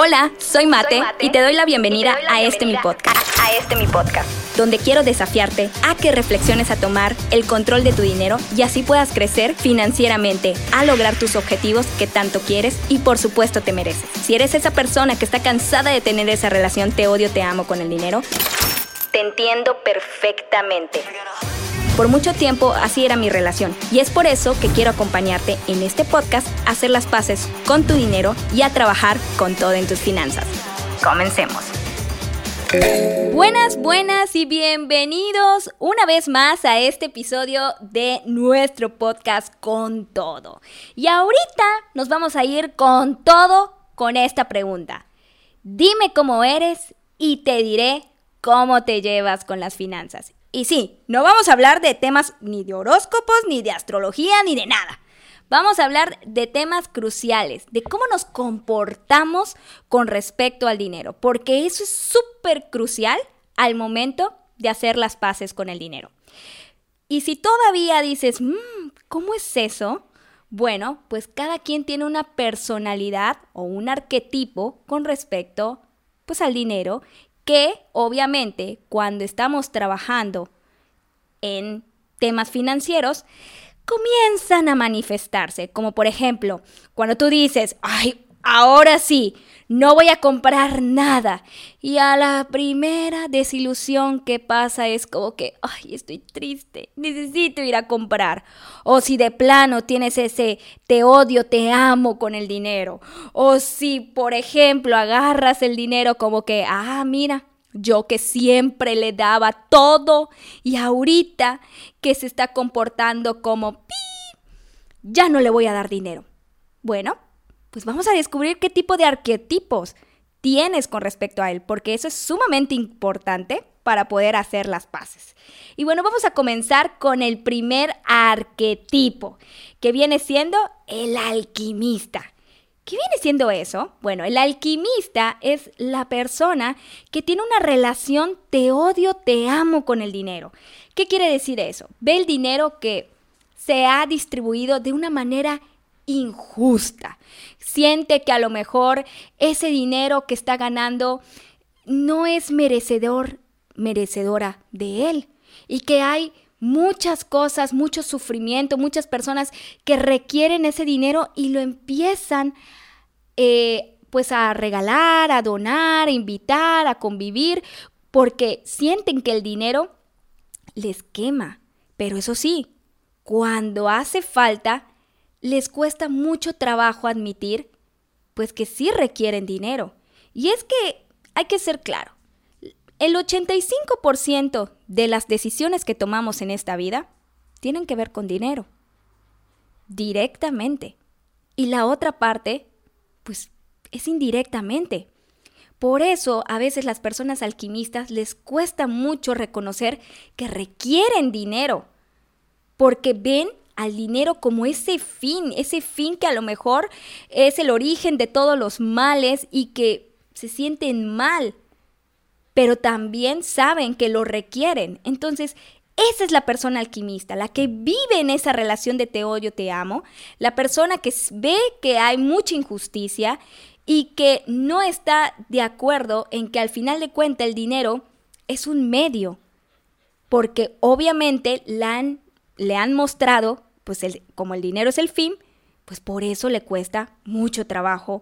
Hola, soy Mate, y te doy la bienvenida, a este mi podcast. A, este mi podcast. Donde quiero desafiarte a que reflexiones a tomar el control de tu dinero y así puedas crecer financieramente, a lograr tus objetivos que tanto quieres y por supuesto te mereces. Si eres esa persona que está cansada de tener esa relación te odio, te amo con el dinero, te entiendo perfectamente. Por mucho tiempo así era mi relación y es por eso que quiero acompañarte en este podcast a hacer las paces con tu dinero y a trabajar con todo en tus finanzas. Comencemos. Buenas, buenas y bienvenidos una vez más a este episodio de nuestro podcast con todo. Y ahorita nos vamos a ir con todo con esta pregunta. Dime cómo eres y te diré cómo te llevas con las finanzas. Y sí, no vamos a hablar de temas ni de horóscopos, ni de astrología, ni de nada. Vamos a hablar de temas cruciales, de cómo nos comportamos con respecto al dinero, porque eso es súper crucial al momento de hacer las paces con el dinero. Y si todavía dices, mm, ¿cómo es eso? Bueno, pues cada quien tiene una personalidad o un arquetipo con respecto pues al dinero que obviamente cuando estamos trabajando en temas financieros, comienzan a manifestarse, como por ejemplo, cuando tú dices, ay, ahora sí, no voy a comprar nada. Y a la primera desilusión que pasa es como que, ay, estoy triste, necesito ir a comprar. O si de plano tienes ese te odio, te amo con el dinero. O si, por ejemplo, agarras el dinero como que, ah, mira, yo que siempre le daba todo y ahorita que se está comportando como pi, ya no le voy a dar dinero. Bueno, pues vamos a descubrir qué tipo de arquetipos tienes con respecto a él, porque eso es sumamente importante para poder hacer las paces. Y bueno, vamos a comenzar con el primer arquetipo, que viene siendo el alquimista. ¿Qué viene siendo eso? Bueno, el alquimista es la persona que tiene una relación te odio, te amo con el dinero. ¿Qué quiere decir eso? Ve el dinero que se ha distribuido de una manera injusta. Siente que a lo mejor ese dinero que está ganando no es merecedor, merecedora de él. Y que hay muchas cosas, mucho sufrimiento, muchas personas que requieren ese dinero y lo empiezan eh, pues a regalar, a donar, a invitar, a convivir, porque sienten que el dinero les quema. Pero eso sí, cuando hace falta, les cuesta mucho trabajo admitir, pues que sí requieren dinero. Y es que hay que ser claro, el 85% de las decisiones que tomamos en esta vida tienen que ver con dinero, directamente. Y la otra parte, pues es indirectamente. Por eso a veces las personas alquimistas les cuesta mucho reconocer que requieren dinero, porque ven al dinero como ese fin, ese fin que a lo mejor es el origen de todos los males y que se sienten mal pero también saben que lo requieren. Entonces, esa es la persona alquimista, la que vive en esa relación de te odio, te amo, la persona que ve que hay mucha injusticia y que no está de acuerdo en que al final de cuentas el dinero es un medio, porque obviamente le han mostrado, pues como el dinero es el fin, pues por eso le cuesta mucho trabajo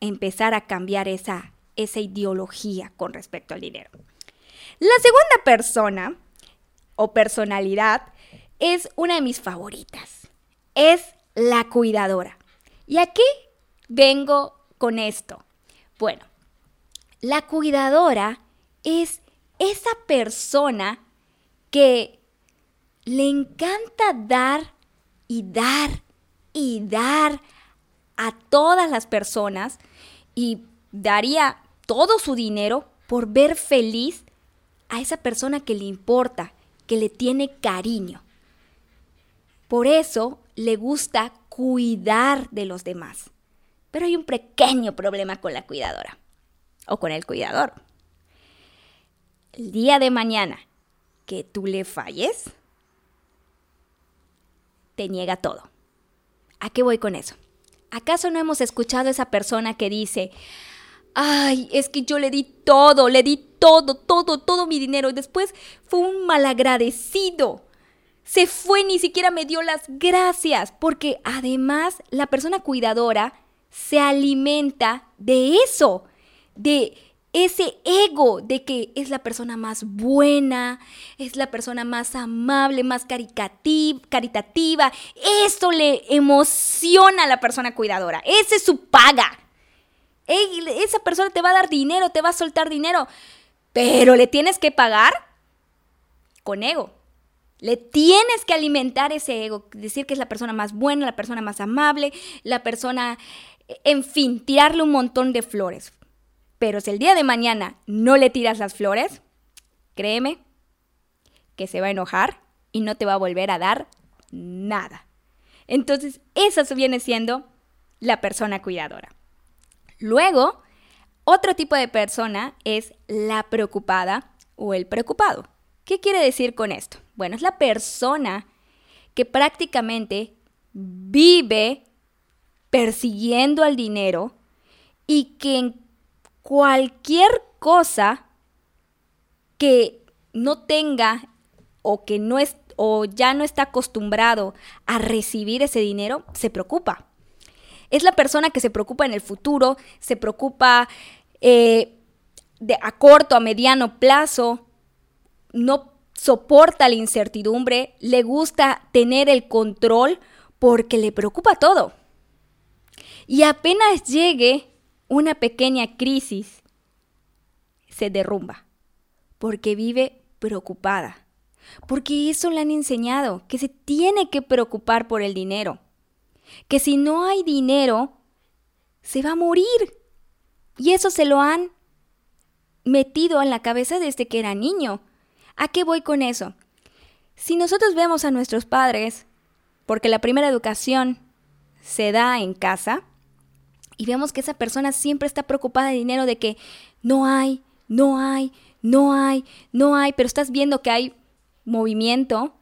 empezar a cambiar esa esa ideología con respecto al dinero. La segunda persona o personalidad es una de mis favoritas. Es la cuidadora. ¿Y aquí vengo con esto? Bueno, la cuidadora es esa persona que le encanta dar y dar y dar a todas las personas y daría todo su dinero por ver feliz a esa persona que le importa, que le tiene cariño. Por eso le gusta cuidar de los demás. Pero hay un pequeño problema con la cuidadora o con el cuidador. El día de mañana que tú le falles, te niega todo. ¿A qué voy con eso? ¿Acaso no hemos escuchado a esa persona que dice, ay, es que yo le di todo, le di todo, todo, todo mi dinero y después fue un malagradecido? Se fue, ni siquiera me dio las gracias, porque además la persona cuidadora se alimenta de eso, de ese ego de que es la persona más buena, es la persona más amable, más caritativa. Eso le emociona a la persona cuidadora. Esa es su paga. esa persona te va a dar dinero, te va a soltar dinero, pero le tienes que pagar con ego. Le tienes que alimentar ese ego, decir que es la persona más buena, la persona más amable, la persona, en fin, tirarle un montón de flores. Pero si el día de mañana no le tiras las flores, créeme que se va a enojar y no te va a volver a dar nada. Entonces, esa viene siendo la persona cuidadora. Luego, otro tipo de persona es la preocupada o el preocupado. ¿Qué quiere decir con esto? Bueno, es la persona que prácticamente vive persiguiendo al dinero y que en cualquier cosa que no tenga o que no es o ya no está acostumbrado a recibir ese dinero, se preocupa. Es la persona que se preocupa en el futuro, se preocupa eh, de, a corto, a mediano plazo, no soporta la incertidumbre, le gusta tener el control porque le preocupa todo. Y apenas llegue una pequeña crisis, se derrumba porque vive preocupada. Porque eso le han enseñado, que se tiene que preocupar por el dinero. Que si no hay dinero, se va a morir. Y eso se lo han metido en la cabeza desde que era niño. ¿A qué voy con eso? Si nosotros vemos a nuestros padres, porque la primera educación se da en casa, y vemos que esa persona siempre está preocupada de dinero, de que no hay, no hay, no hay, no hay, pero estás viendo que hay movimiento,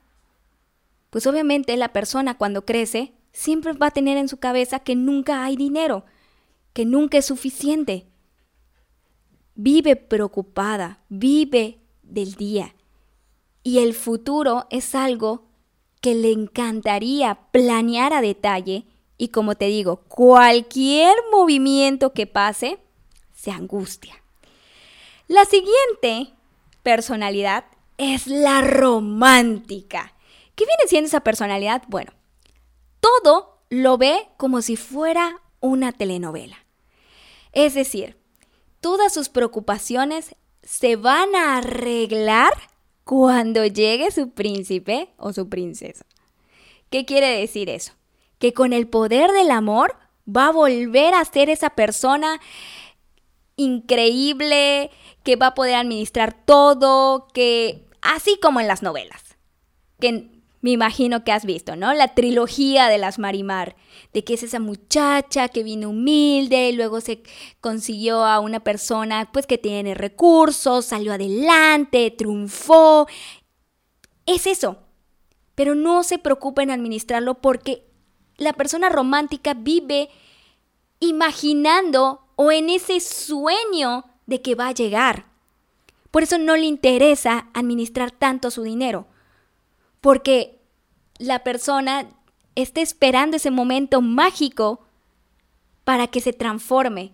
pues obviamente la persona cuando crece siempre va a tener en su cabeza que nunca hay dinero, que nunca es suficiente. Vive preocupada, vive del día. Y el futuro es algo que le encantaría planear a detalle y como te digo, cualquier movimiento que pase, se angustia. La siguiente personalidad es la romántica. ¿Qué viene siendo esa personalidad? Bueno, todo lo ve como si fuera una telenovela. Es decir, todas sus preocupaciones se van a arreglar cuando llegue su príncipe o su princesa. ¿Qué quiere decir eso? Que con el poder del amor va a volver a ser esa persona increíble, que va a poder administrar todo, que así como en las novelas, que me imagino que has visto, ¿no? La trilogía de las Marimar, de que es esa muchacha que vino humilde, y luego se consiguió a una persona pues que tiene recursos, salió adelante, triunfó. Es eso. Pero no se preocupen en administrarlo porque la persona romántica vive imaginando o en ese sueño de que va a llegar. Por eso no le interesa administrar tanto su dinero, porque la persona está esperando ese momento mágico para que se transforme,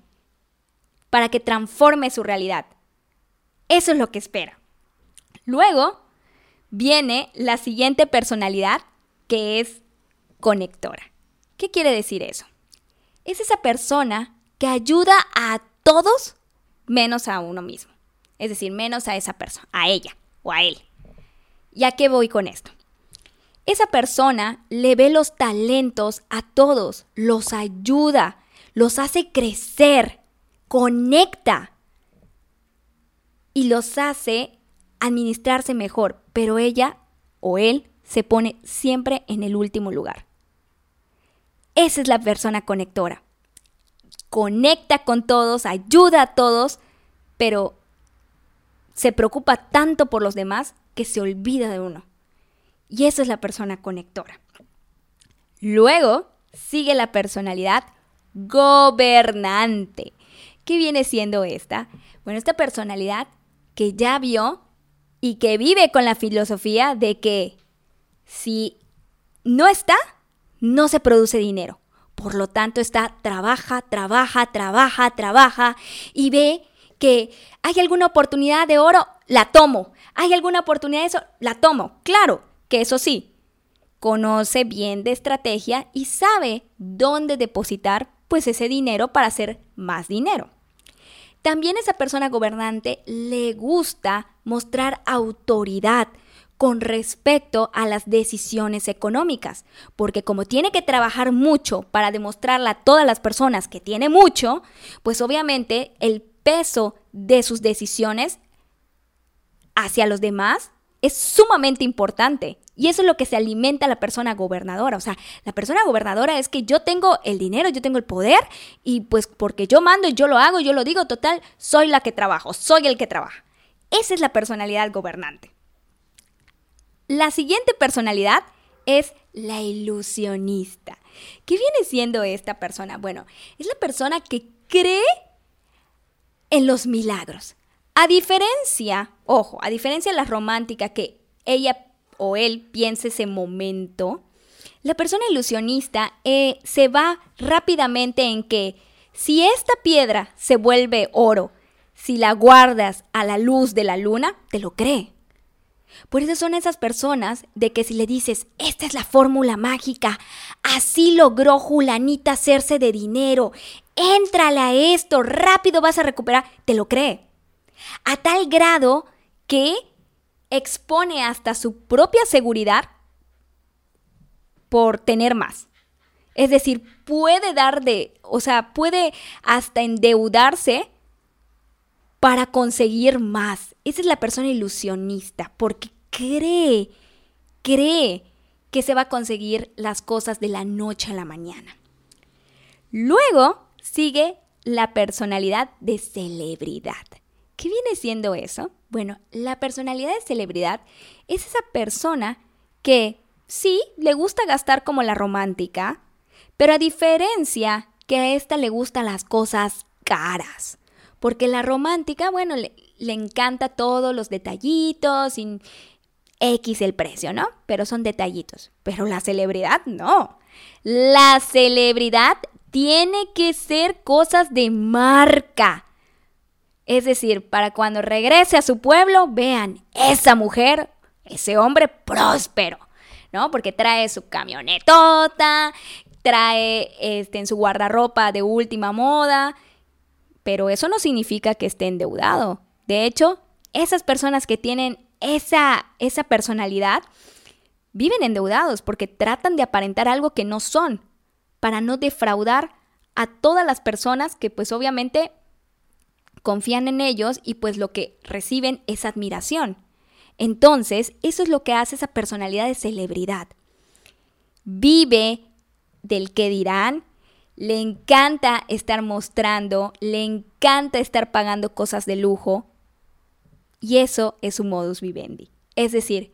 para que transforme su realidad. Eso es lo que espera. Luego viene la siguiente personalidad, que es conectora. ¿Qué quiere decir eso? Es esa persona que ayuda a todos menos a uno mismo. Es decir, menos a esa persona, a ella o a él. ¿Y a qué voy con esto? Esa persona le ve los talentos a todos, los ayuda, los hace crecer, conecta y los hace administrarse mejor, pero ella o él se pone siempre en el último lugar. Esa es la persona conectora. Conecta con todos, ayuda a todos, pero se preocupa tanto por los demás que se olvida de uno. Y esa es la persona conectora. Luego sigue la personalidad gobernante. ¿Qué viene siendo esta? Bueno, esta personalidad que ya vio y que vive con la filosofía de que si no está, no se produce dinero. Por lo tanto, está, trabaja, trabaja, trabaja, trabaja y ve que hay alguna oportunidad de oro, la tomo. Hay alguna oportunidad de eso, la tomo. Claro que eso sí, conoce bien de estrategia y sabe dónde depositar pues ese dinero para hacer más dinero. También esa persona gobernante le gusta mostrar autoridad con respecto a las decisiones económicas, porque como tiene que trabajar mucho para demostrarle a todas las personas que tiene mucho, pues obviamente el peso de sus decisiones hacia los demás es sumamente importante. Y eso es lo que se alimenta a la persona gobernadora. O sea, la persona gobernadora es que yo tengo el dinero, yo tengo el poder y pues porque yo mando yo lo hago, yo lo digo, total, soy la que trabajo, soy el que trabaja. Esa es la personalidad gobernante. La siguiente personalidad es la ilusionista. ¿Qué viene siendo esta persona? Bueno, es la persona que cree en los milagros. A diferencia, ojo, a diferencia de la romántica que ella o él piensa ese momento, la persona ilusionista eh, se va rápidamente en que si esta piedra se vuelve oro, si la guardas a la luz de la luna, te lo cree. Por eso son esas personas de que si le dices, esta es la fórmula mágica, así logró Julanita hacerse de dinero, éntrale a esto, rápido vas a recuperar, te lo cree. A tal grado que expone hasta su propia seguridad por tener más. Es decir, puede dar de, o sea, puede hasta endeudarse para conseguir más. Esa es la persona ilusionista, porque cree, cree que se va a conseguir las cosas de la noche a la mañana. Luego sigue la personalidad de celebridad. ¿Qué viene siendo eso? Bueno, la personalidad de celebridad es esa persona que sí le gusta gastar como la romántica, pero a diferencia que a esta le gustan las cosas caras. Porque la romántica, bueno, le, encanta todos los detallitos y X el precio, ¿no? Pero son detallitos. Pero la celebridad no. La celebridad tiene que ser cosas de marca. Es decir, para cuando regrese a su pueblo, vean, esa mujer, ese hombre próspero, ¿no? Porque trae su camionetota, trae este, en su guardarropa de última moda, pero eso no significa que esté endeudado. De hecho, esas personas que tienen esa, esa personalidad viven endeudados porque tratan de aparentar algo que no son para no defraudar a todas las personas que pues obviamente confían en ellos y pues lo que reciben es admiración. Entonces, eso es lo que hace esa personalidad de celebridad. Vive del que dirán, le encanta estar mostrando, le encanta estar pagando cosas de lujo y eso es su modus vivendi. Es decir,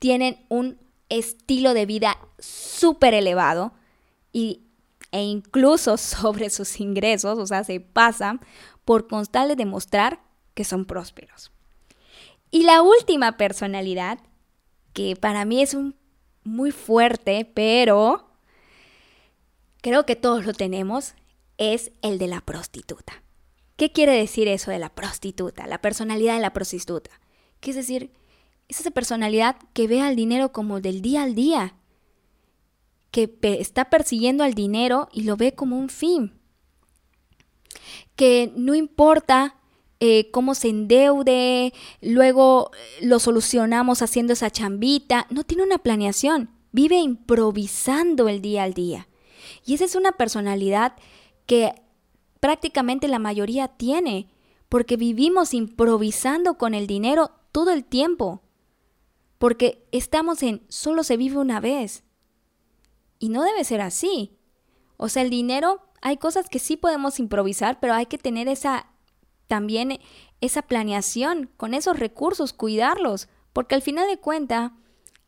tienen un estilo de vida súper elevado y, e incluso sobre sus ingresos, o sea, se pasan por constarle demostrar que son prósperos. Y la última personalidad, que para mí es muy fuerte, pero creo que todos lo tenemos, es el de la prostituta. ¿Qué quiere decir eso de la prostituta? La personalidad de la prostituta. ¿Qué es decir? Es esa personalidad que ve al dinero como del día al día, que está persiguiendo al dinero y lo ve como un fin que no importa eh, cómo se endeude, luego eh, lo solucionamos haciendo esa chambita, no tiene una planeación, vive improvisando el día al día. Y esa es una personalidad que prácticamente la mayoría tiene, porque vivimos improvisando con el dinero todo el tiempo, porque estamos en solo se vive una vez. Y no debe ser así. O sea, el dinero hay cosas que sí podemos improvisar, pero hay que tener esa también esa planeación con esos recursos, cuidarlos, porque al final de cuenta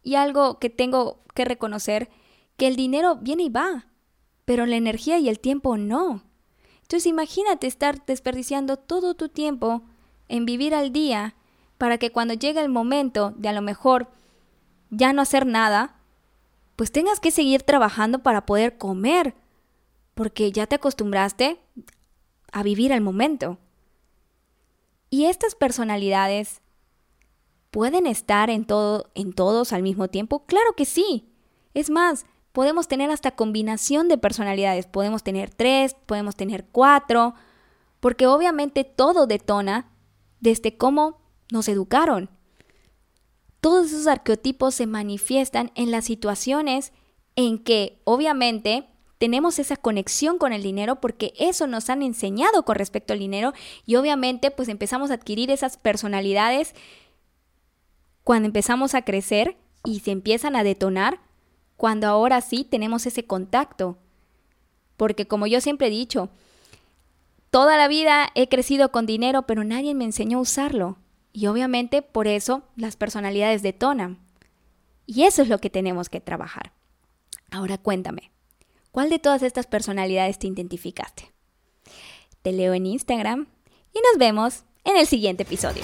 y algo que tengo que reconocer que el dinero viene y va. Pero la energía y el tiempo no. Entonces imagínate estar desperdiciando todo tu tiempo en vivir al día para que cuando llegue el momento de a lo mejor ya no hacer nada, pues tengas que seguir trabajando para poder comer, porque ya te acostumbraste a vivir el momento. Y estas personalidades pueden estar en todo en todos al mismo tiempo? Claro que sí. Es más, podemos tener hasta combinación de personalidades, podemos tener tres, podemos tener cuatro, porque obviamente todo detona desde cómo nos educaron. Todos esos arqueotipos se manifiestan en las situaciones en que obviamente tenemos esa conexión con el dinero porque eso nos han enseñado con respecto al dinero y obviamente pues empezamos a adquirir esas personalidades cuando empezamos a crecer y se empiezan a detonar cuando ahora sí tenemos ese contacto. Porque como yo siempre he dicho, toda la vida he crecido con dinero, pero nadie me enseñó a usarlo. Y obviamente por eso las personalidades detonan. Y eso es lo que tenemos que trabajar. Ahora cuéntame, ¿cuál de todas estas personalidades te identificaste? Te leo en Instagram y nos vemos en el siguiente episodio.